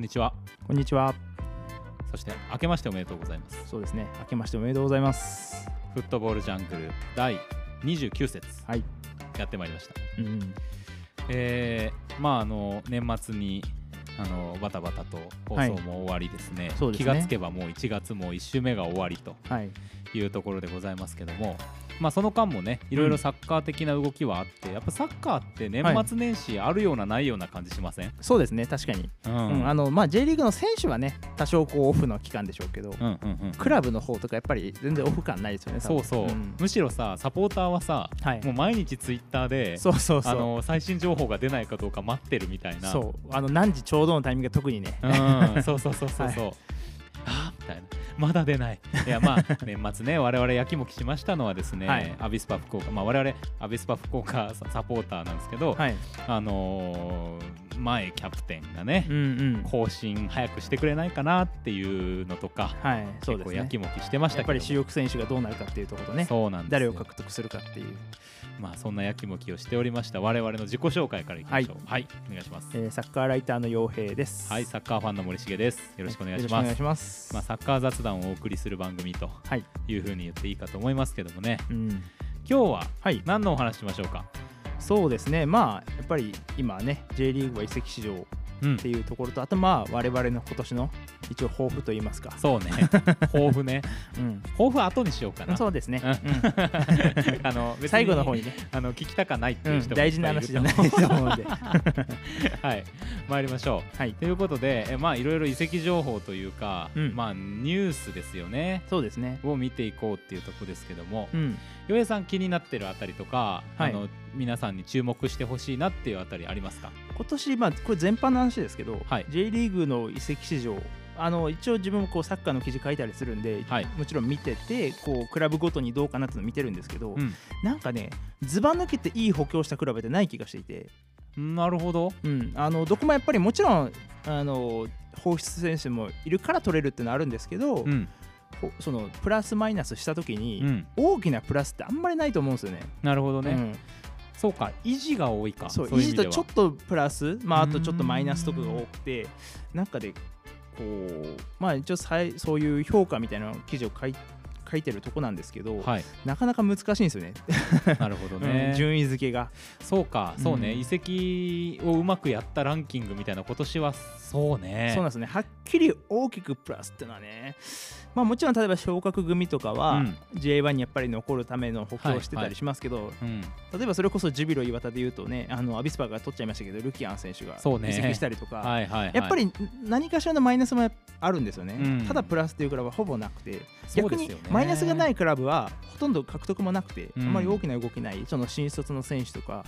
んにちはこんにちは。そして明けましておめでとうございますそうですね。明けましておめでとうございます。フットボールジャングル第29節はい。やってまいりましたうん。えー、まああの年末にあのバタバタと放送も終わりですね,、そうですね気がつけばもう1月も1週目が終わりとはい。いうところでございますけどもまあその間もねいろいろサッカー的な動きはあって、やっぱサッカーって年末年始あるようなないような感じしません、そうですね。確かに。うんうん。あのまあ J リーグの選手はね、多少こうオフの期間でしょうけど、うんうんうんクラブの方とかやっぱり全然オフ感ないですよね。そうそう、んむしろさサポーターはさはいも。う毎日ツイッターでそうそうそう。あの最新情報が出ないかどうか待ってるみたいなそう。あの何時ちょうどのタイミングが特にね。うん、そうそうそうそうそう。あーみたいなまだ出ないいやまあ 年末ね我々やきもきしましたのはですね、はいアビスパ福岡まあ我々アビスパ福岡ササポーターなんですけど、はい。あのー前キャプテンがねう、んうん。更新早くしてくれないかなっていうのとか、はい。そうですねやき。もきしてましたけどやっぱり主力選手がどうなるかっていうところとね。そうなんですよ誰を獲得するかっていう。まあそんなやきもきをしておりました我々の自己紹介からいきましょうはい、お願いしますえーサッカーライターの陽平です。はいサッカーファンの森重ですよろしくお願いしますお願いします。まあ、サッカー雑談をお送りする番組とはい。いうふうに言っていいかと思いますけどもねうん。今日ははい。何のお話しましょうか？そうですね、まあ、やっぱり今ね、J リーグは移籍市場っうん。ていうところと、あとまあ、我々の今年の一応抱負といいますか。そうね。抱負ね。うん。抱負後にしようかな。そうですね。うん。うん。あの最後の方にね、あの聞きたかないっていう人もうん大事な話じゃないと思うんで。はい。参りましょう。はい。ということでえまあいろいろ移籍情報というか、うん。まあニュースですよね。そうですね。を見ていこうっていうとこですけども。うん。洋平さん気になってるあたりとか、はい。あの皆さんに注目してほしいなっていうあたりありますか？今年、まあ、これ全般の話ですけど、はい。J リーグの移籍市場、あの一応自分もこうサッカーの記事書いたりするんで、はい。もちろん見ててこうクラブごとにどうかなっていうのを見てるんですけど、うん。なんかねずば抜けていい補強したクラブってない気がしていて、なるほど。うん、あのどこもやっぱりもちろんあの放出選手もいるから取れるっていうのはあるんですけど、うん。ほそのプラスマイナスした時に、うん。大きなプラスってあんまりないと思うんですよね。なるほどね、うんそうか維持が多いか。そう維持とちょっとプラス、まあ、あとちょっとマイナスとかが多くてなんかでこうまあ一応さいそういう評価みたいな記事を書い書いてるとこなんですけど、はい。なかなか難しいんですよね、なるほどうねん、順位付けが。そうか。そうね、うん移籍をうまくやったランキングみたいな今年はそうね。そうなんですね。はっきり大きくプラスっていうのはね、まあ、もちろん例えば昇格組とかは、うん。J1 にやっぱり残るための補強をしてたりしますけど、うん、例えばそれこそジュビロ磐田でいうとねあのアビスパが取っちゃいましたけどルキアン選手がそうね。移籍したりとか、はいはい、はい、やっぱり何かしらのマイナスもあるんですよね、うん。ただプラスっていうクラブはほぼなくて逆にそうですよねマイナスがないクラブはほとんど獲得もなくて、うん。あまり大きな動きないその新卒の選手とか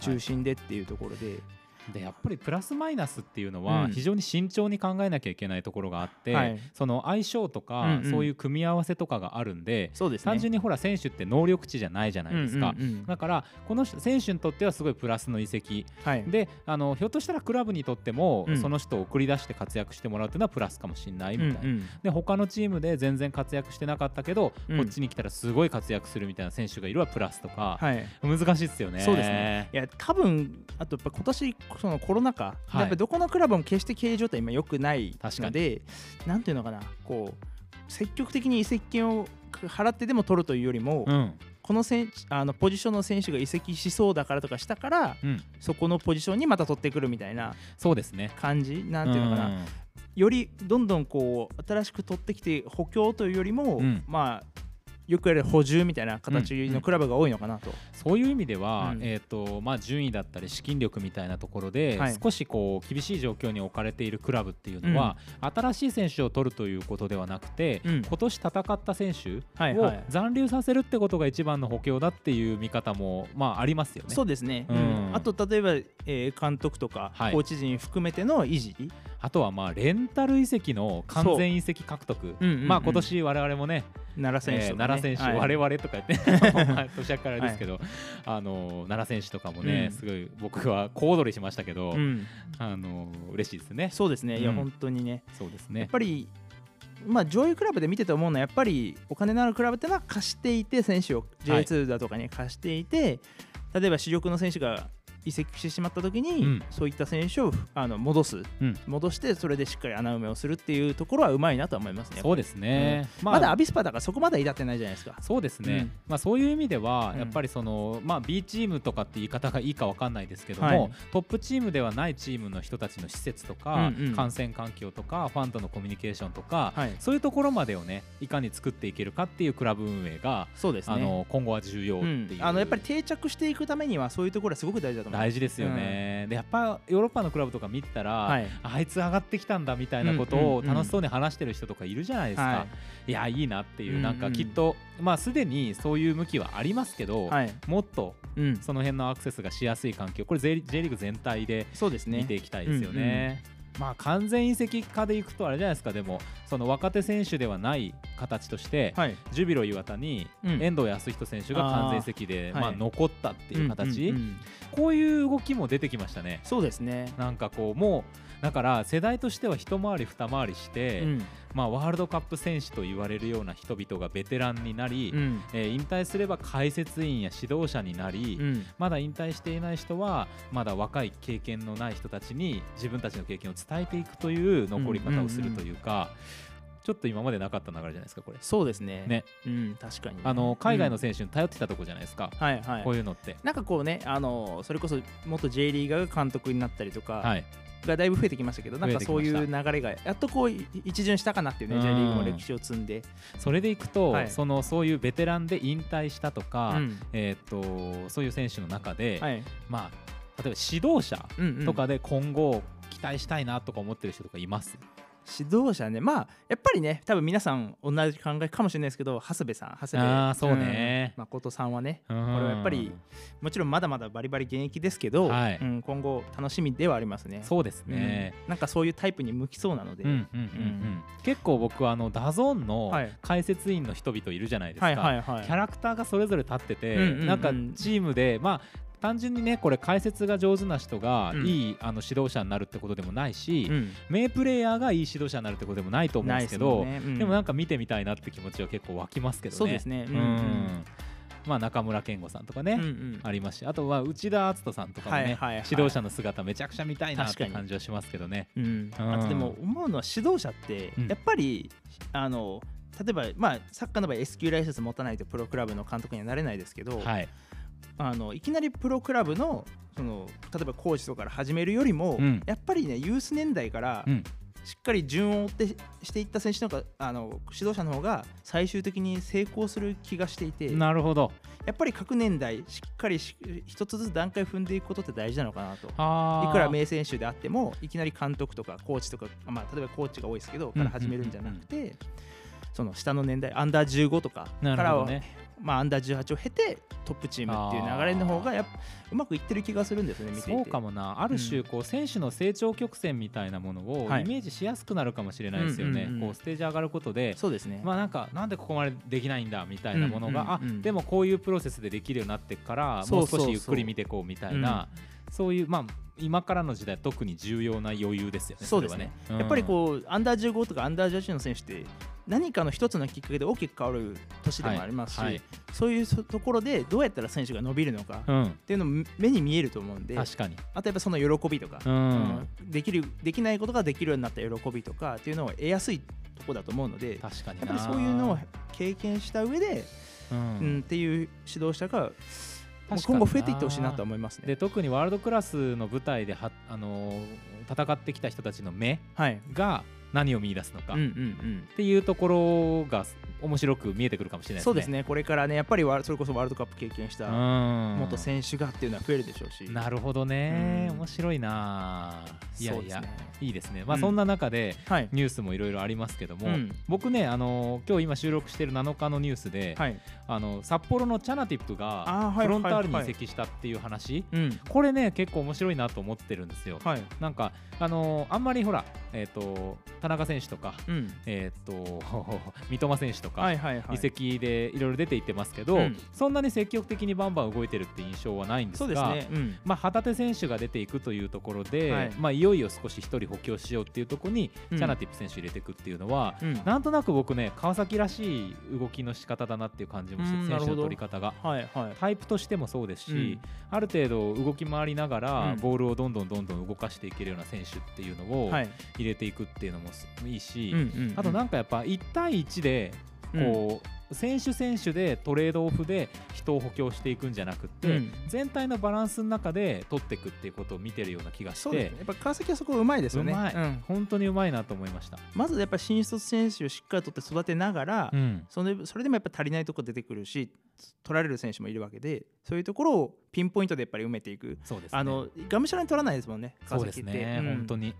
中心でっていうところで、でやっぱりプラスマイナスっていうのはうん。非常に慎重に考えなきゃいけないところがあって、はい。その相性とか、うんうん。そういう組み合わせとかがあるんでね。単純にほら選手って能力値じゃないじゃないですか、うんうんうん。だからこの選手にとってはすごいプラスの移籍はい、であのひょっとしたらクラブにとっても、うん。その人を送り出して活躍してもらうっていうのはプラスかもしれないみたいな。うんうん。で他のチームで全然活躍してなかったけど、うん。こっちに来たらすごい活躍するみたいな選手がいるはプラスとか、はい。難しいですよね。そうですね。いや多分あとやっぱ今年そのコロナ禍、はい。やっぱどこのクラブも決して経営状態今良くない確かに。のでなんていうのかなこう積極的に移籍金を払ってでも取るというよりも、うん。この選手あのポジションの選手が移籍しそうだからとかしたからうん、そこのポジションにまた取ってくるみたいなそうですね。感じなんていうのかな、よりどんどんこう新しく取ってきて補強というよりも、うん。まあよくやる補充みたいな形のクラブが多いのかなと。そういう意味では、うん。えーとまあ、順位だったり資金力みたいなところで、はい少しこう厳しい状況に置かれているクラブっていうのは、新しい選手を取るということではなくて、うん。今年戦った選手を残留させるってことが一番の補強だっていう見方も、まあ、ありますよね。そうですね、うん。うん。あと例えば、えー監督とか、はい。コーチ陣含めての維持、あとはまあレンタル移籍の完全移籍獲得、う。んうんうん。まあ今年我々もね奈良選手ね。えー奈良選手、はい。我々とか言って まあ年明けからですけど、あの奈良選手とかもね、うん。すごい僕は小躍りしましたけど、うん、あの嬉しいですね。そうですね、いやうん。本当にね。そうですやっね。ぱりまあ上位クラブで見てて思うのはやっぱりお金のあるクラブってのは貸していて選手を J2 だとかに貸していて、例えば主力の選手が移籍してしまった時に、うん。そういった選手をあの戻す、うん。戻してそれでしっかり穴埋めをするっていうところはうまいなとは思いますね。そうですね、まだアビスパだからそこまで至ってないじゃないですか。そうですね、うん。まあ、そういう意味では、うん。やっぱりその、まあ、B チームとかって言い方がいいかわかんないですけども、はい。トップチームではないチームの人たちの施設とか、うんうん。観戦環境とかファンとのコミュニケーションとか、はい。そういうところまでをねいかに作っていけるかっていうクラブ運営が、そうですね。あの今後は重要ってういう、ん、あのやっぱり定着していくためにはそういうところはすごく大事だと。大事ですよね、でやっぱヨーロッパのクラブとか見てたら、はい。あいつ上がってきたんだみたいなことをうんうんうん。楽しそうに話してる人とかいるじゃないですか、、はいやいいなっていう、うんうんなん。かきっとまあすでにそういう向きはありますけど、はい。もっとうん、その辺のアクセスがしやすい環境これ J, リーグ全体でそうですね。見ていきたいですよね。まあ完全移籍化でいくとあれじゃないですかでもその若手選手ではない形として、はい。ジュビロ磐田にうん遠藤康人選手が完全移籍であーはいまあ残ったっていう形、うんうんうんこういう動きも出てきましたね。そうですね。なんかこうもうだから世代としては一回り二回りして、うん。まあ、ワールドカップ選手と言われるような人々がベテランになり、うん。えー引退すれば解説員や指導者になり、うん。まだ引退していない人はまだ若い経験のない人たちに自分たちの経験を伝えていくという残り方をするというか、ちょっと今までなかった流れじゃないですかこれ。そうですね。ね。うん、確かにね、あの海外のうん選手に頼ってたとこじゃないですか、はいはい。こういうのって。なんかこうね、あのそれこそ元 J リーガーが監督になったりとか。はい、がだいぶ増えてきましたけど、なんかそういう流れがやっとこうい一巡したかなっていうね、うん。J リーグも歴史を積んで。それでいくと、はい。そのそういうベテランで引退したとか、うん。えー、とそういう選手の中で、はい。まあ、例えば指導者うんうん。とかで今後期待したいなとか思ってる人とかいます、指導者ね、まあやっぱりね、多分皆さん同じ考えかもしれないですけど、長谷部さん、長谷部あーそうね。うん誠さんはね、ここれはやっぱりもちろんまだまだバリバリ現役ですけど、はい。うん、今後楽しみではありますね。そうですうんね、なんかそういうタイプに向きそうなので、うんうんうんうん。結構僕はあのダゾーンのはい。解説員の人々いるじゃないですか、はいはいはい。キャラクターがそれぞれ立ってて、うんうんうん。なんかチームでまあ単純にねこれ解説が上手な人がうん。いい、あの指導者になるってことでもないし、うん。名プレイヤーがいい指導者になるってことでもないと思うんですけどね。うん。でもなんか見てみたいなって気持ちは結構湧きますけどね。そうですね。ううんん。まあ中村健吾さんとかね、うんうん。ありますしあとは内田篤人さんとかもね、はいはいはい。指導者の姿めちゃくちゃ見たいなって感じはしますけどね。うん。うん。あとでも思うのは指導者ってうん。やっぱり、あの例えば、まあ、サッカーの場合 S 級ライセンス持たないとプロクラブの監督にはなれないですけど、はい、あのいきなりプロクラブのその例えばコーチとかから始めるよりも、うんやっぱりねユース年代からうんしっかり順を追ってしていった選手のあの指導者の方が最終的に成功する気がしていてなるほど。やっぱり各年代しっかりし一つずつ段階踏んでいくことって大事なのかなと。いくら名選手であってもいきなり監督とかコーチとか、まあ、例えばコーチが多いですけどから始めるんじゃなくて、その下の年代アンダー15とかなからは、ね。まあ、アンダー18を経てトップチームっていう流れの方がやっぱうまくいってる気がするんですよね見ていて。そうかもな。ある種こう選手の成長曲線みたいなものをイはい。メージしやすくなるかもしれないですよね、うんうんうんこうステージ上がることでそうですね、まあなんかなんでここまでできないんだみたいなものが、うんうんうんあでもこういうプロセスでできるようになってからもう少しゆっくり見ていこうみたいなそういうまあ今からの時代特に重要な余裕ですよねそうですね。れはねやっぱりこうアンダー15とかアンダー18の選手って何かの一つのきっかけで大きく変わる年でもありますし、はい。はい。そういうところでどうやったら選手が伸びるのかっうん、うんていうのも目に見えると思うんで確かに、あとやっぱその喜びとか、うん。うんできるできないことができるようになった喜びとかっていうのを得やすいとこだと思うのでや確かにな。っぱりそういうのを経験した上で、ううんん、っていう指導者が今後増えていってほしいなと思いますね。で特にワールドクラスの舞台ではあのー戦ってきた人たちの目はい、が何を見出すのか、うんうんうん。っていうところが面白く見えてくるかもしれないですね。そうですね。これからねやっぱりワそれこそワールドカップ経験したうん。元選手がっていうのは増えるでしょうし。なるほどね、うん。面白いな。いやいや、ね。いいですね。まあ、うん。そんな中ではい、ニュースもいろいろありますけども、うん。僕ねあの今日今収録している7日のニュースで、はい。あの札幌のチャナティップがはい。フロンターレに移籍したっていう話、うん。これね結構面白いなと思ってるんですよ。はい。なんかあのあんまりほらえっ、と田中選手とか、うん。えーっと 三笘選手とか、はいはいはい。移籍でいろいろ出ていってますけど、うん。そんなに積極的にバンバン動いてるって印象はないんですがね。うん。まあ、旗手選手が出ていくというところで、はい。いまあ、いよいよ少し一人補強しようっていうところに、うん。チャナティップ選手入れていくっていうのは、うん。なんとなく僕ね川崎らしい動きの仕方だなっていう感じもして選手の取り方が。はいはい。タイプとしてもそうですし、うん。ある程度動き回りながら、うん。ボールをどんどんどんどん動かしていけるような選手っていうのをはい。入れていくっていうのもす。いいし、うんうんあとなんかやっぱ1対1でこう、選手選手でトレードオフで人を補強していくんじゃなくって、うん。全体のバランスの中で取っていくっていうことを見てるような気がしてね。やっぱ川崎はそこうまいですよね。うまい。ん。本当にうまいなと思いました。まずやっぱ新卒選手をしっかりとって育てながら、うん。それそれでもやっぱ足りないところ出てくるし取られる選手もいるわけでそういうところをピンポイントでやっぱり埋めていく。そうですね。あのがむしゃらに取らないですもんねそうですね、うん。本当に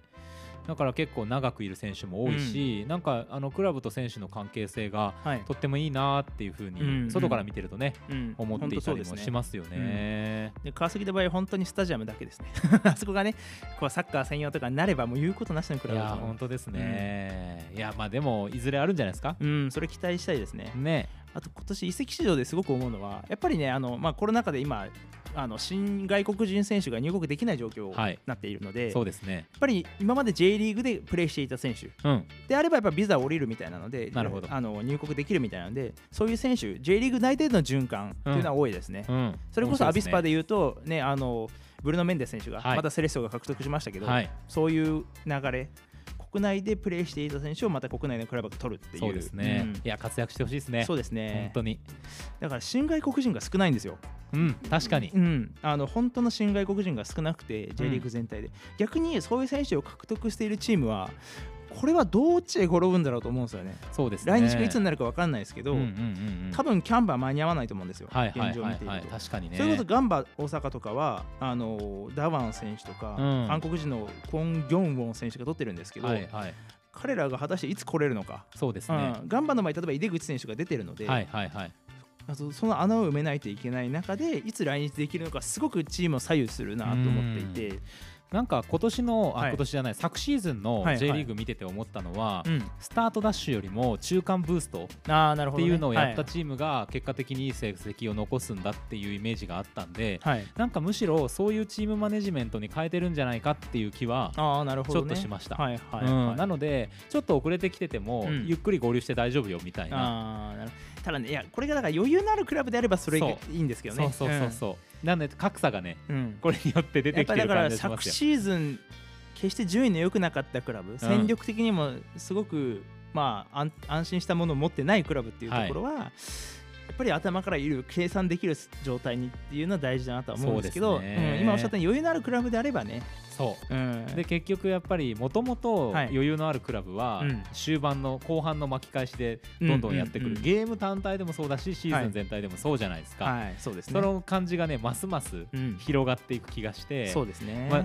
だから結構長くいる選手も多いし、なんかあのクラブと選手の関係性がはい。とってもいいなっていうふううんうにん。外から見てるとね、うん。思っていたりもしますよね。で川崎の場合本当にスタジアムだけですね。あそこがねこうサッカー専用とかになればもう言うことなしのクラブだと思う。本当ですね、いやまあでもいずれあるんじゃないですか？うんそれ期待したいですね。ね。あと今年移籍市場ですごく思うのはやっぱりねあの、まあ、コロナ禍で今あの新外国人選手が入国できない状況はい。になっているので、そうですね。やっぱり今まで J リーグでプレーしていた選手うん。であればやっぱビザ降りるみたいなのでなるほど。あの入国できるみたいなのでそういう選手 J リーグ内での循環っていうのは多いですね、うん、それこそアビスパでで言うとねあのブルノ・メンデス選手がはい。またセレッソが獲得しましたけど、はい。そういう流れ国内でプレーしていた選手をまた国内のクラブが取るっていう。そうですね、うん。いや活躍してほしいですね。そうですね。本当に。だから新外国人が少ないんですよ。うん確かに。うん、あの本当の新外国人が少なくて J リーグ全体で、逆にそういう選手を獲得しているチームはこれはどっちへ転ぶんだろうと思うんですよね。そうですね。来日がいつになるか分かんないですけど、うんうんうんうん。多分キャンバー間に合わないと思うんですよ、はいはい現状を見ていると、はいはい確かにね。それこそガンバ大阪とかはあのダワン選手とか、うん韓国人のコン・ギョンウォン選手が取ってるんですけど、はいはい。彼らが果たしていつ来れるのか、そうですね、うん、ガンバの場合例えば井出口選手が出てるので、はいはいはい。その穴を埋めないといけない中でいつ来日できるのかすごくチームを左右するなと思っていて、なんか今年の、あはい。今年じゃない昨シーズンのはいはい。J リーグ見てて思ったのは、うん、スタートダッシュよりも中間ブーストっていうのをやったはいチームが結果的にいい成績を残すんだっていうイメージがあったんで、はい、なんかむしろそういうチームマネジメントに変えてるんじゃないかっていう気は、ああなるほど、ね、ちょっとしました。はいはい、うん。はいなのでちょっと遅れてきてても、うん。ゆっくり合流して大丈夫よみたいな。あーなるただねいやこれがだから余裕のあるクラブであればそれいいんですけどね。そうそうそうそう、なので格差がねうん、うんこれによって出てきてる感じがしますよ。昨シーズン決して順位の良くなかったクラブ、戦力的にもすごくまあ安安心したものを持ってないクラブっていうところは、やっぱり頭からいる計算できる状態にっていうのは大事だなとは思うんですけどね。うん今おっしゃったように余裕のあるクラブであればね、そう。うん、で結局やっぱりもともとはい。余裕のあるクラブはうん。終盤の後半の巻き返しでどんどんやってくる、うんうんうんゲーム単体でもそうだしシーズン全体でもそうじゃないですか、はい。そうですね。その感じがねますますうん。広がっていく気がして、そうですね、まあ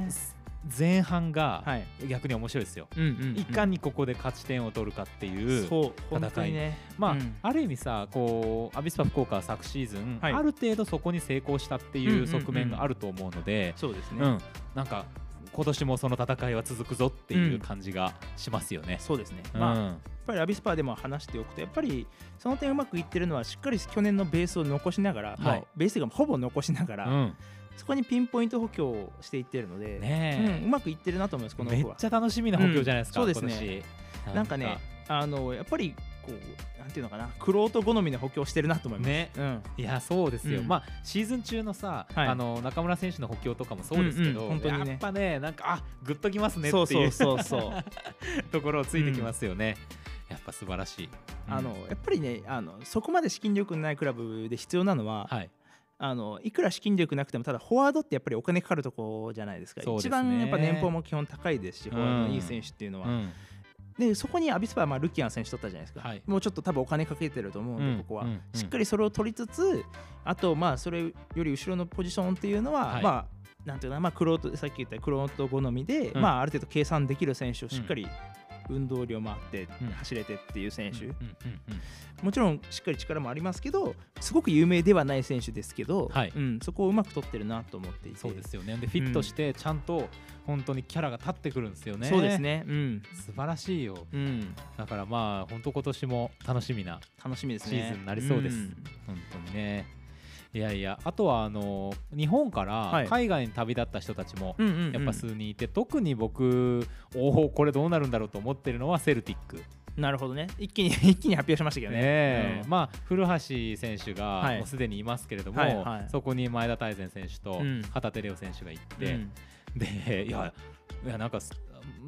前半がはい。逆に面白いですよ、うんうんうん。いかにここで勝ち点を取るかっていうそう本当にね。まあ、うん。ある意味さこうアビスパ福岡は昨シーズン、はい。ある程度そこに成功したってうんうんうん。いう側面があると思うので、そうですね、うん。なんか今年もその戦いは続くぞっていう感じがしますよね。そうですね、うん。まあやっぱりアビスパーでも話しておくとやっぱりその点うまくいってるのはしっかり去年のベースを残しながら、まあ、ベースがほぼ残しながら、うんそこにピンポイント補強をしていってるので、ねうん、うまくいってるなと思いますこのめっちゃ楽しみな補強じゃないですか、うんそうですね。なんかねあのやっぱりこうなんていうのかなクロート好みの補強してるなと思います。ね。うん。いやそうですよ、うん。まあシーズン中のさ、はい。あの中村選手の補強とかもそうですけど、うんうん本当にね。やっぱねなんかあグッときますねってそういうそうそうそう。ところをついてきますよね、やっぱ素晴らしい、あのやっぱりねあのそこまで資金力のないクラブで必要なのは、はいあのいくら資金力なくてもただフォワードってやっぱりお金かかるとこじゃないですか。ね。一番やっぱ年俸も基本高いですし、うん。フォワードのいい選手っていうのは、うん。でそこにアビスパはまあルキアン選手取ったじゃないですか、はい。もうちょっと多分お金かけてると思うんで、うんここは、うんうん。しっかりそれを取りつつあとまあそれより後ろのポジションっていうのは、はい。まあなんていうかな、まあ、クロートさっき言ったクロート好みで、うん。まあ、ある程度計算できる選手をしっかり運動量もあって、うん。走れてっていう選手、もちろんしっかり力もありますけどすごく有名ではない選手ですけど、はい。うん、そこをうまく取ってるなと思っていて。そうですよね。でフィットしてちゃんと本当にキャラが立ってくるんですよね。そうですね、うん。素晴らしいよ。うん、だからまあ本当今年も楽しみな楽しみですね。シーズンになりそうです。ん。本当にねいやいやあとはあの日本かはい。ら海外に旅立った人たちもやっぱ数人いて、特に僕おおこれどうなるんだろうと思ってるのはセルティック。なるほどね。一気に 一気に発表しましたけどね。ねえ。うん。まあ古橋選手はい。がもうすでにいますけれども、はいはい。そこに前田大然選手とうん。旗手怜央選手が行って、うん。でいやいやなんかす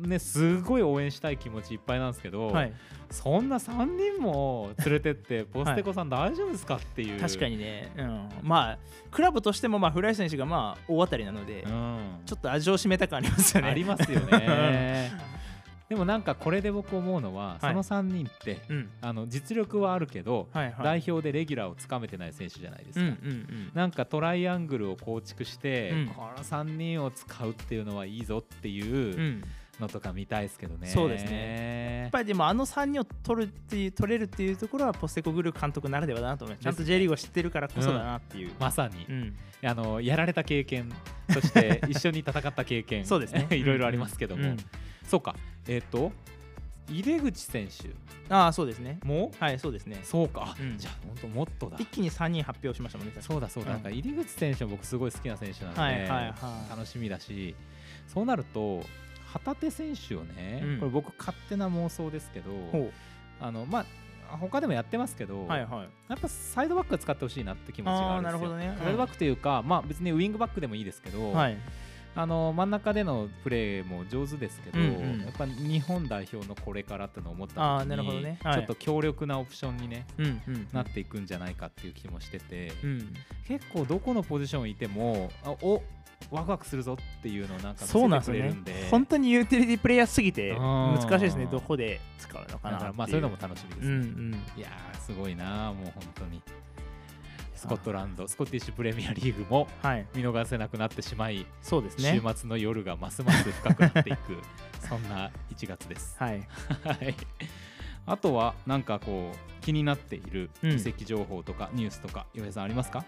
ねすごい応援したい気持ちいっぱいなんですけど、はい、そんな3人も連れてってポステコさん大丈夫ですかっていう、確かにね、うん、まあクラブとしてもまあ古橋選手がまあ大当たりなので、うん。ちょっと味を占めた感ありますよね。ありますよね。でもなんかこれで僕思うのは、はい。その3人ってうん、あの実力はあるけど、はいはい。代表でレギュラーをつかめてない選手じゃないですうんか。なんかトライアングルを構築して、うん。この3人を使うっていうのはいいぞっていううんのとか見たいですけどね。そうですやっぱりでもあの3人を取るっていう取れるっていうところはポステコグループ監督ならではだなと思います。ちゃんと J リーグを知ってるからこそだなっていう。まさに、うん。あのやられた経験そして 一緒に戦った経験。そうですね。いろいろありますけども、うんそうか。えっ、と井出口選手。ああそうですね。も？はいそうですね。そうか、うん。じゃあ本当もっとだ。一気に3人発表しましたもんね。そうだそうだ、うん。なんか入り口選手は僕すごい好きな選手なので、はいはいはい。楽しみだし。そうなると旗手選手をね、うん。これ僕勝手な妄想ですけどほあのまあ他でもやってますけど、うはいはい。やっぱサイドバックは使ってほしいなって気持ちがあるんですよ。ね。うん。サイドバックというか、まあ別にウィングバックでもいいですけど、はい。あの真ん中でのプレーも上手ですけど、うんうんやっぱ日本代表のこれからってのを思った時になるほどねはいちょっと強力なオプションに、ねうんうん。なっていくんじゃないかっていう気もしてて、うん。結構どこのポジションいてもあおワクワクするぞっていうのをなんかそうなんてですよね。本当にユーティリティプレイヤーすぎてうん難しいですね。どこで使うのかなっていう。だからまあそういうのも楽しみですね。うんうん。いやーすごいなもう本当にスコットランドスコティッシュプレミアリーグもはい。見逃せなくなってしまい、そうですね。週末の夜がますます深くなっていく そんな1月です。はい。はいあとはなんかこう気になっているうん移籍情報とかニュースとか岩井さんありますか、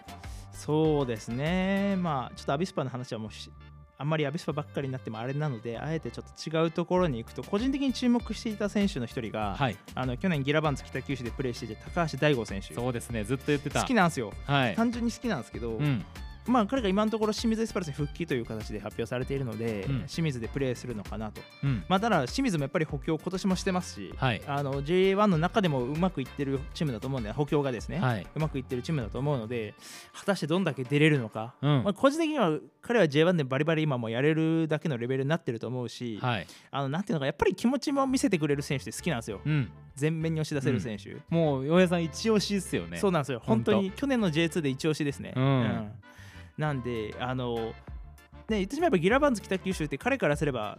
そうですね。まあちょっとアビスパの話はもうしあんまりアビスパばっかりになってもあれなので、あえてちょっと違うところに行くと、個人的に注目していた選手の一人が、はいあの去年ギラバンツ北九州でプレーしていた高橋大吾選手。そうですねずっと言ってた好きなんですよ。はい、単純に好きなんですけど、うん、まあ彼が今のところ清水エスパルスに復帰という形で発表されているので、うん。清水でプレーするのかなと。うん。まあ、ただ清水もやっぱり補強今年もしてますし、はい。あの J1 の中でもうまくいってるチームだと思うんで補強がですね、はい。うまくいってるチームだと思うので果たしてどんだけ出れるのか、うん。まあ、個人的には彼は J1 でバリバリ今もやれるだけのレベルになってると思うし、はい。あのなんていうのかやっぱり気持ちも見せてくれる選手って好きなんですよ。うん、全面に押し出せる選手、もう岩井さん一押しですよね。そうなんですよ。本当に去年の J2 で一押しですね、うんなんであのね言ってしまえばギラバンズ北九州って彼からすれば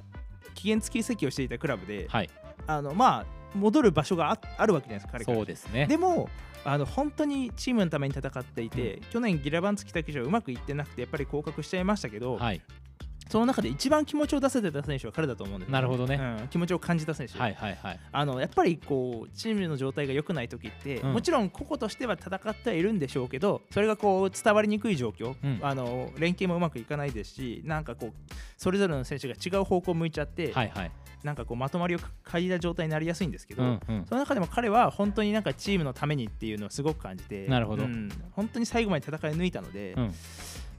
期限付き移籍をしていたクラブで、はい。あのまあ戻る場所がああるわけじゃないですか彼から。そうですね。でもあの本当にチームのために戦っていて、去年ギラバンツ北九州はうまくいってなくてやっぱり降格しちゃいましたけど、はいその中で一番気持ちを出せてた選手は彼だと思うんですよ。なるほどね。うん、気持ちを感じた選手、はいはいはい。あのやっぱりこうチームの状態が良くない時って、うん。もちろん個々としては戦ってはいるんでしょうけどそれがこう伝わりにくい状況、うん。あの連携もうまくいかないですしなんかこうそれぞれの選手が違う方向を向いちゃって、はいはい。なんかこうまとまりを欠いた状態になりやすいんですけど、うんうん。その中でも彼は本当になんかチームのためにっていうのをすごく感じてなるほど。うん。本当に最後まで戦い抜いたので、うん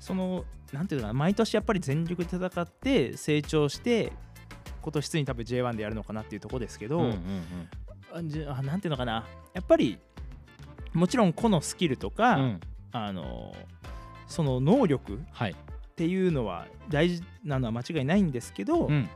そのなんていうのかな毎年やっぱり全力で戦って成長して今年ついに多分 J1 でやるのかなっていうところですけど、うんうんうん。あじゃあなんていうのかな。やっぱりもちろん個のスキルとか、うん。あのその能力っはい。ていうのは大事なのは間違いないんですけど、うん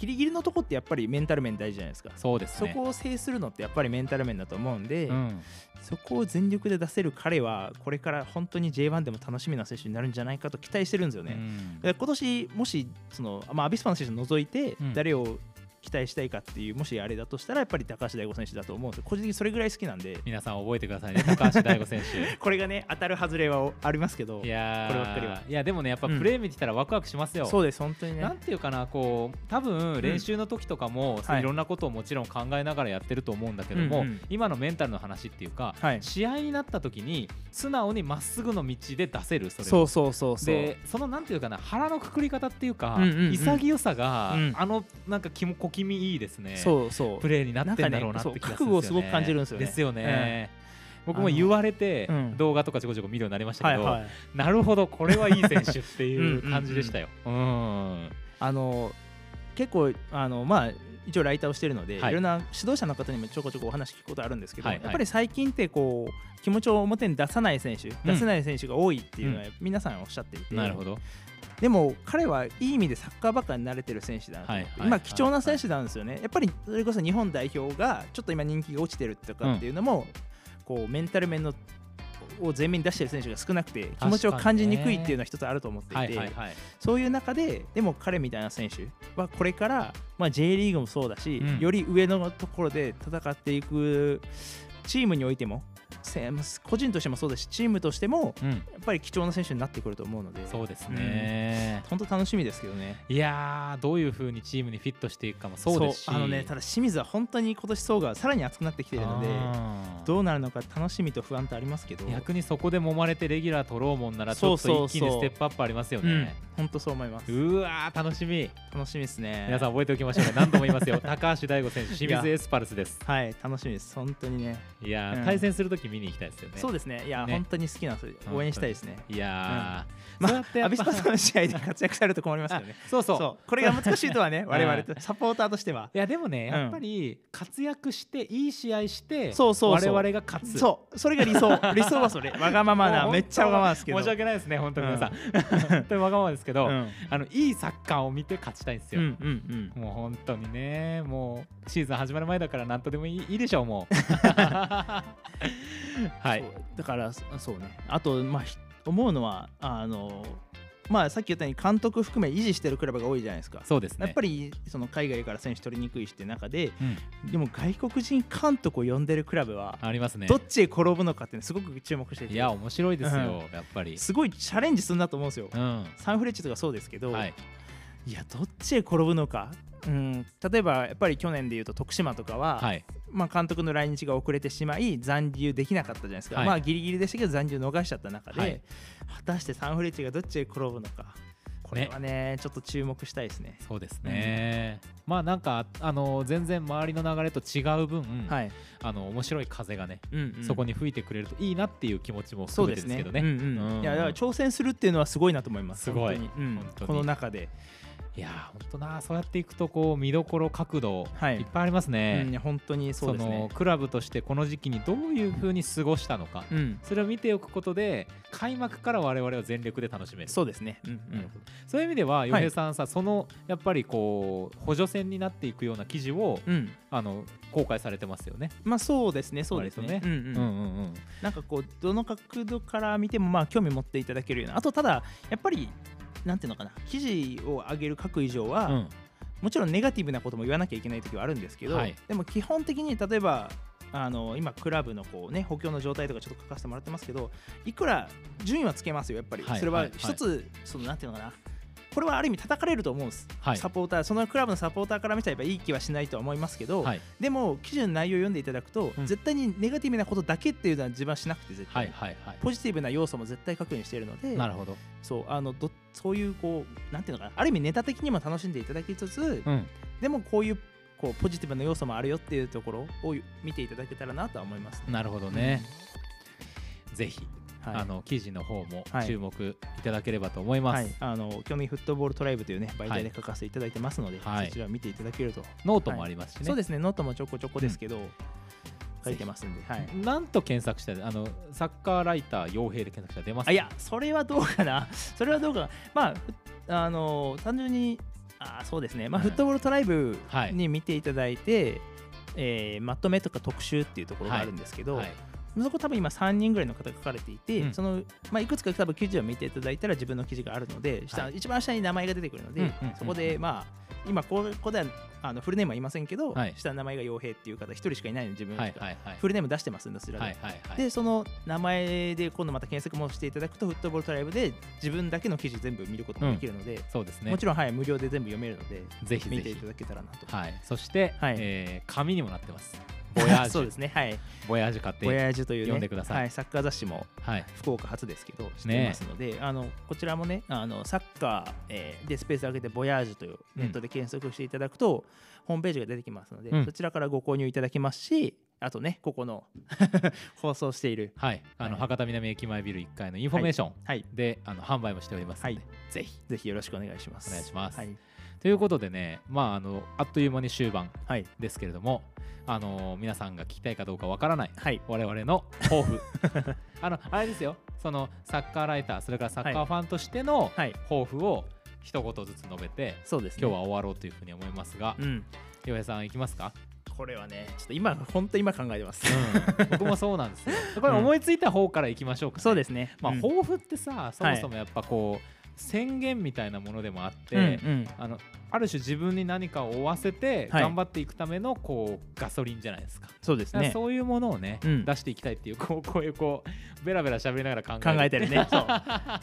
ギリギリのとこってやっぱりメンタル面大事じゃないですか。そそうですねこを制するのってやっぱりメンタル面だと思うんで、うんそこを全力で出せる彼はこれから本当に J1 でも楽しみな選手になるんじゃないかと期待してるんですよね。うんで今年もしその、まあ、アビスパの選手を除いてうん誰を期待したいかっていうもしあれだとしたらやっぱり高橋大吾選手だと思うんですよ。個人的にそれぐらい好きなんで。皆さん覚えてくださいね。高橋大吾選手。これがね当たる外れはありますけどいやこればっかりは。いやでもねやっぱプレー見てたらワクワクしますよ、そうです本当にね。なんていうかなこう多分練習の時とかも、はい。いろんなことをもちろん考えながらやってると思うんだけども、うんうん今のメンタルの話っていうか、はい。試合になった時に素直にまっすぐの道で出せるそそうそうそうそう。でそのなんていうかな腹のくくり方っていうか、うんうんうん。潔さが、うん。あのなんかきも小気味いいですね。そうそう。プレーになってんだろうなって気がするんですよね。覚悟をすごく感じるんですよね。ですよね、僕も言われて動画とかちょこちょこ見るようになりましたけど、なるほどこれはいい選手っていんう感じでしたよ。うんあの結構あのまあ一応ライターをしてるので、はい。い、ろんな指導者の方にもちょこちょこお話聞くことあるんですけど、やっぱり最近ってこう気持ちを表に出さない選手、出せない選手が多いっていうのは皆さんおっしゃっていて、なるほどでも彼はいい意味でサッカーばっかに慣れてる選手だなと思って、はいはい今貴重な選手なんですよね、やっぱりそれこそ日本代表がちょっと今人気が落ちてるとかっていうのも、こうメンタル面のを前面に出してる選手が少なくて気持ちを感じにくいっていうのは一つあると思っていて、はいはいはい。そういう中ででも彼みたいな選手はこれから、まあ、J リーグもそうだし、うん。より上のところで戦っていくチームにおいてもせ個人としてもそうだしチームとしてもうん。やっぱり貴重な選手になってくると思うので。そうですね、本当楽しみですけどね。いやーどういうふうにチームにフィットしていくかもそうですし。あのねただ清水は本当に今年層がさらに熱くなってきているのでどうなるのか楽しみと不安とありますけど。逆にそこで揉まれてレギュラー取ろうもんならちょっと一気にステップアップありますようん。ね。本当そう思います。うわー楽しみ。楽しみですね。皆さん覚えておきましょうね。何度も言いますよ。高橋大吾選手清水エスパルスです。はい楽しみです。本当にねいやー、うん。対戦するとき見に行きたいですよね。そうですね。いやね。本当に好きなんです応援したいですね。いやー、まそうやってやあ、アっぱビスパさんの試合で活躍されると困りますよね。そうそう。そう。これが難しいとはね、我々とサポーターとしては。いやでもねうん。やっぱり活躍していい試合してそうそうそう。我々が勝つ。そう、それが理想。理想はそれ。わがままな、めっちゃわがままですけど。申し訳ないですね本当に皆さん、本当にわがままですけど、うん。あのいいサッカーを見て勝ちたいんですよ、うんうんうん。もう本当にねもうシーズン始まる前だから何とでもいいいいでしょうもう はい。だから、そそうね。あと、まあ、ひ思うのは、あの、まあ、さっき言ったように監督含め維持してるクラブが多いじゃないですか。そうですね。やっぱりその海外から選手取りにくいしって中でうん。でも外国人監督を呼んでるクラブはありますね。どっちへ転ぶのかってすごく注目していていや面白いですよ、やっぱり。すごいチャレンジするなと思うんですよ。うん。サンフレッチェとかそうですけど、はい。いやどっちへ転ぶのか、うん、例えばやっぱり去年でいうと徳島とかは、はいまあ、監督の来日が遅れてしまい残留できなかったじゃないですか、はい。まあギリギリでしたけど残留逃しちゃった中で、はい。果たしてサンフレッチェがどっちへ転ぶのか。これはねちょっと注目したいですね。そうですね、まあなんかあの全然周りの流れと違う分、はい、あの面白い風がね、うんうん。そこに吹いてくれるといいなっていう気持ちも含めそうですね。てですけどね。うんうん。うん。いやだから挑戦するっていうのはすごいなと思います。すごい。うん。この中で、いやーほんとなそうやっていくとこう見どころ角度、はい。い、っぱいありますね、うん本当にそうですのね。クラブとしてこの時期にどういうふうに過ごしたのか、うん、それを見ておくことで開幕から我々は全力で楽しめる。そうですね。うんなるほど。そういう意味では洋平さんさ、そのやっぱりこう補助線になっていくような記事をうん、うん、あの公開されてますよね。まあそうですね、そうですね。割とね。うんうん。うんうんうん。なんかこうどの角度から見てもまあ興味持っていただけるような。あとただやっぱりなんていうのかな記事を上げる書く以上は、うん。もちろんネガティブなことも言わなきゃいけない時はあるんですけど、はい。でも基本的に例えばあの今クラブのこうね補強の状態とかちょっと書かせてもらってますけどいくら順位はつけますよやっぱり、はい。それははい。一つ、そのなんていうのかなこれはある意味叩かれると思うんです、はい。サポーターそのクラブのサポーターから見たらやっぱいい気はしないとは思いますけど、はい。でも記事の内容を読んでいただくと、うん。絶対にネガティブなことだけっていうのは自分はしなくて絶は対、いはいはい。ポジティブな要素も絶対確認しているのでなるほど。そうあのどそういうこうなんていうのかなある意味ネタ的にも楽しんでいただきつつ、うん。でもこういうこうポジティブな要素もあるよっていうところを見ていただけたらなとは思います、なるほどね。ぜひ、はい。あの記事の方もはい。注目いただければと思います。はい、あの興味フットボールトライブというね媒体で書かせていただいてますので、はい。そちらを見ていただけると、ノートもありますしね。そうですね。ノートもちょこちょこですけど、書いてますんで、はい、なんと検索したらあのサッカーライター傭兵で検索したら出ます。あいやそれはどうかな。それはどうかな。まあふあの単純にあそうですね。まあ、うん。フットボールトライブはい。に見ていただいて、えーまとめとか特集っていうところがあるんですけど、はいそこ多分今3人ぐらいの方が書かれていて、うん。そのまあ、いくつか多分記事を見ていただいたら自分の記事があるので、下はい。一番下に名前が出てくるので、うんうんうんうん。そこでまあ今ここではあのフルネームはいませんけど、はい。下の名前が傭兵っていう方一人しかいないので自分フルネーム出してますんでそちらで。でその名前で今度また検索もしていただくとフットボールトライブで自分だけの記事全部見ることもできるので、そうですね。もちろん、はい、無料で全部読めるのでぜひぜひ。見ていただけたらなと。はい。そして、はい。えー紙にもなってますボヤージュ。そうですね、はい。ボヤージュ買ってボヤージュという、ね、読んでください。はい、サッカー雑誌もはい。福岡初ですけどしていますので、あのこちらもねあのサッカー、えーでスペースを開けてボヤージュというネットで検索していただくと、ホームページが出てきますので、うん。そちらからご購入いただけますしあとねここの 放送しているはい。あの、はい。博多南駅前ビル1階のインフォメーションはい。で、あの販売もしておりますので、はい。ぜひ。ぜひよろしくお願いします。お願いします。はい、ということでねまああのあっという間に終盤はい。ですけれどもあの皆さんが聞きたいかどうかわからないはい。我々の抱負。あのあれですよ。そのサッカーライターそれからサッカーファンとしてのはい。抱負を一言ずつ述べてそうですね。今日は終わろうというふうに思いますがうん。さんいきますか、これはねちょっと今本当今考えてます、うん、僕もそうなんですよ。これ思いついた方からいきましょうか、ね。そうですね。まあ、うん。抱負ってさそもそもやっぱこう、宣言みたいなものでもあって、うんうん。あのある種自分に何かを負わせてはい。頑張っていくためのこうガソリンじゃないですか。そうですね。そういうものをね、うん。出していきたいっていうこうこういうこうベラベラ喋りながら考えてるね。そう。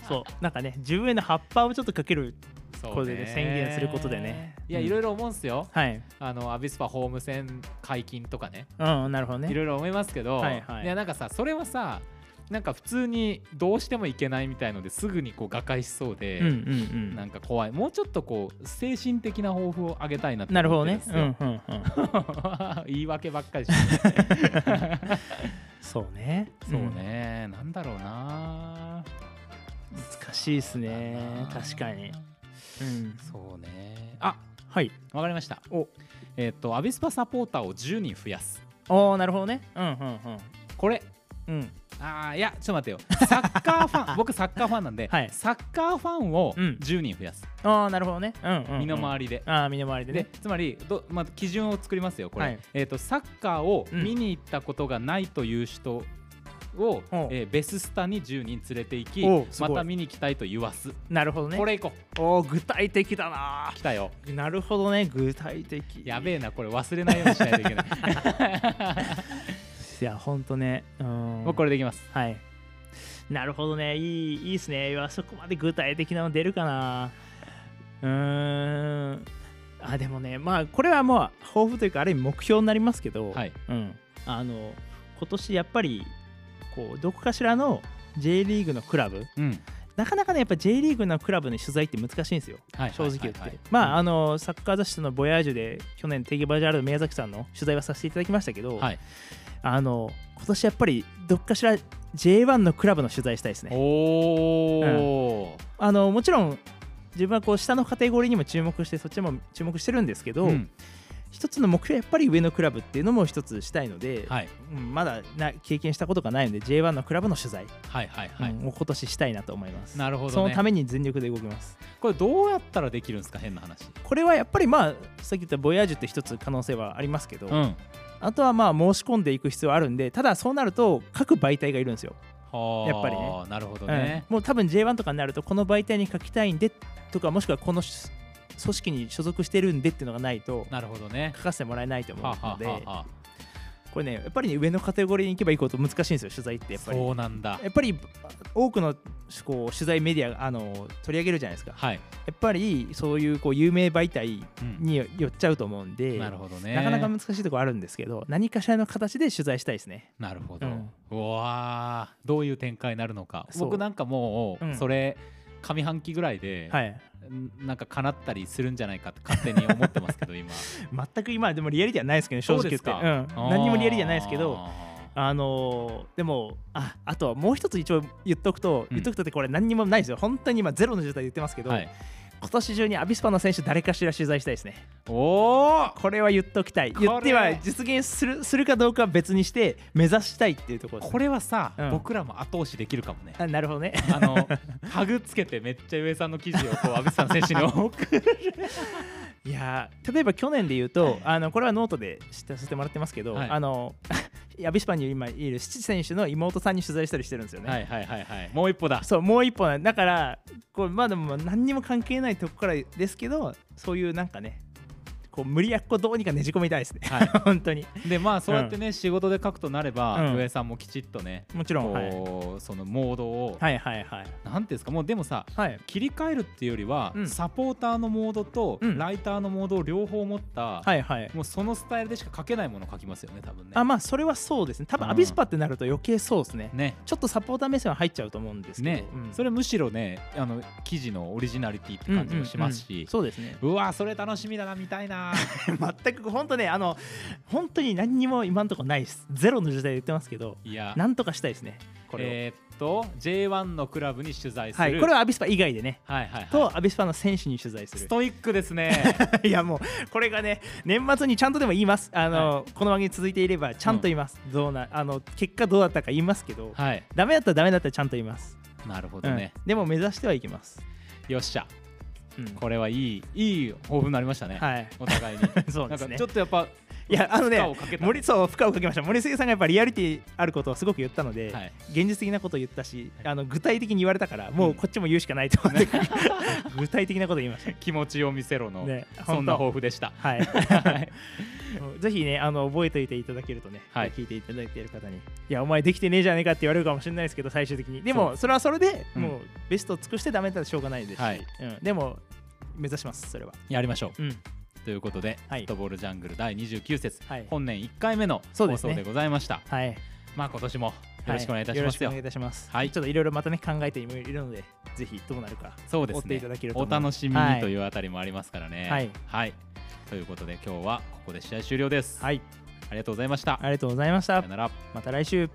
そう。なんかね自分への葉っぱをちょっとかけるそうこれでね宣言することでね。うんいやいろいろ思うんすよ、はい。あのアビスパホーム戦解禁とかね。うんなるほどね。いろいろ思いますけど、はいはいやなんかさそれはさなんか普通にどうしてもいけないみたいのですぐにこう瓦解しそうで、うんうんうん。なんか怖い。もうちょっとこう精神的な抱負を上げたいなってなるほどね。うんうんうん。言い訳ばっかりしてる。そうね。そうね、なんだろうな。うん難しいですね。確かに。うん。そうね。あはい。わかりました。お。えっ、とアビスパサポーターを10人増やす。おーなるほどね。うんうん。これうん。うんあーいやちょっと待ってよ。サッカーファン 僕サッカーファンなんで、はい。サッカーファンをうん。10人増やす、ああなるほどね。うんうんうん。身の回りで、ああ身の回りででねつまりど、まあ、基準を作りますよこれ、はい。えー、とサッカーをうん。見に行ったことがないという人を、おう。えーベススタに10人連れて行きまた見に行きたいと言わす、なるほどね。これ行こおー具体的だな。う来たよ。なるほどね具体的。やべえなこれ忘れないようにしないといけない いやほんとねうん。もうこれでいきます。はい。なるほどね。いいいいっすね。いやそこまで具体的なの出るかな。うーん。あでもねまあこれはもう抱負というかある意味目標になりますけど、はい。うん、あの今年やっぱりこうどこかしらの J リーグのクラブうん。なかなかねやっぱ J リーグのクラブの取材って難しいんですよ。はい正直言って、まああのサッカー雑誌のボヤージュで去年テゲバジャールの宮崎さんの取材はさせていただきましたけど、はいあの今年やっぱりどっかしら J1 のクラブの取材したいですね。おお、あのもちろん自分はこう下のカテゴリーにも注目してそっちも注目してるんですけど、うん。一つの目標はやっぱり上のクラブっていうのも一つしたいので、はい。うんまだな経験したことがないので J1 のクラブの取材、はいはいはい、うんを今年したいなと思います。なるほどね。そのために全力で動きます。これどうやったらできるんですか？変な話。これはやっぱりまあさっき言ったボヤージュって一つ可能性はありますけど、うんあとはまあ申し込んでいく必要はあるんでただそうなると各媒体がいるんですよ、はあやっぱりね。なるほどうん。ね、もう多分 J1 とかになるとこの媒体に書きたいんでとかもしくはこのし組織に所属してるんでっていうのがないとなるほどね。書かせてもらえないと思うので、これねやっぱりね上のカテゴリーに行けば行くほど難しいんですよ取材ってあやっぱり。そうなんだ。やっぱり多くのこう取材メディアがあの取り上げるじゃないですか。はい、やっぱりそういうこう有名媒体うん。に寄っちゃうと思うんでなるほどね。なかなか難しいところあるんですけど何かしらの形で取材したいですね。なるほど、うん。うわー。どういう展開になるのか。僕なんかもうん。うそれ上半期ぐらいで、はい。んなんか叶ったりするんじゃないかって勝手に思ってますけど今。全く今でもリアリティはないですけどね正直言って。そうん、何にもリアリティはないですけどああのーでもああとはもう一つ一応言っとくと、うん。言っとくとってこれ何にもないですよ。本当に今ゼロの状態で言ってますけど、ーはい、今年中にアビスパの選手誰かしら取材したいですね。おおこれは言っときたい。言っては実現するするかどうかは別にして目指したいっていうところですこれはさ、うん。僕らも後押しできるかもね。あなるほどね。あのタグつけてめっちゃ上さんの記事をこう安倍さん選手に送るいやー例えば去年で言うとあのこれはノートで知らせてもらってますけど、はい。あの アビスパに今いる七選手の妹さんに取材したりしてるんですよね。はいはいはいはい。もう一歩だ。そうもう一本なんだ。からこうまあでも何にも関係ないとこからですけどそういうなんかねこう無理やっこどうにかねじ込みたいですね、はい。本当に。でまあそうやってね、仕事で書くとなれば、うん。上さんもきちっとねもちろんはい。そのモードを、はいはいはい。なんていうんですかもうでもさはい。切り替えるっていうよりは、うん。サポーターのモードと、うん。ライターのモードを両方持った、はいはい。もうそのスタイルでしか書けないものを書きますよね多分ね。あまあそれはそうですね。多分うん。アビスパってなると余計そうですね。ね。ちょっとサポーター目線は入っちゃうと思うんですけど、ね、うん。それむしろねあの記事のオリジナリティって感じもしますうんうんうしん。そうですね。うわそれ楽しみだな見たいな 全く本当ねあの本当に何にも今んとこないです。ゼロの時代で言ってますけどいや。なんとかしたいですねこれを、えーっと J1 のクラブに取材する、はいこれはアビスパ以外でね。はいはいはい。とアビスパの選手に取材する。ストイックですね。いやもうこれがね年末にちゃんとでも言います。あの、この番組続いていればちゃんと言います、どうなあの結果どうだったか言いますけど、はい。ダメだったらダメだったらちゃんと言います、なるほどうん。ね、でも目指してはいきます、よっしゃ。うんこれはいいいい抱負になりましたね、はい。お互いに。そうですね。なんかちょっとやっぱいやあのね負荷をかけた。森そう負荷をかけました。森重さんがやっぱリアリティあることをすごく言ったので、はい。現実的なことを言ったしあの具体的に言われたからもうこっちも言うしかないと思って、具体的なこと言いまし気持ちを見せろの、たねそんな本抱負でした。当はい。はい。ぜひねあの覚えておいていただけるとね、はい。聞いていただいている方にいやお前できてねえじゃねえかって言われるかもしれないですけど最終的に。でもそれはそれで、うん。もうベストを尽くしてダメだったらしょうがないですし、はい。うん、でも目指しますそれは。やりましょう。うんということで、はい。フットボールジャングル第29節、はい。本年1回目の放送でございました、はい。まあ今年もよろしくお願いいたしますよ、はよろしくお願いいたします。はい。ちょっといろいろまたね考えているので、ぜひどうなるかそうですね。追っていただけるとお楽しみにというあたりもありますからね。はい。ということで今日はここで試合終了です、はい、ありがとうございました、ありがとうございました。さよ。なら。また来週。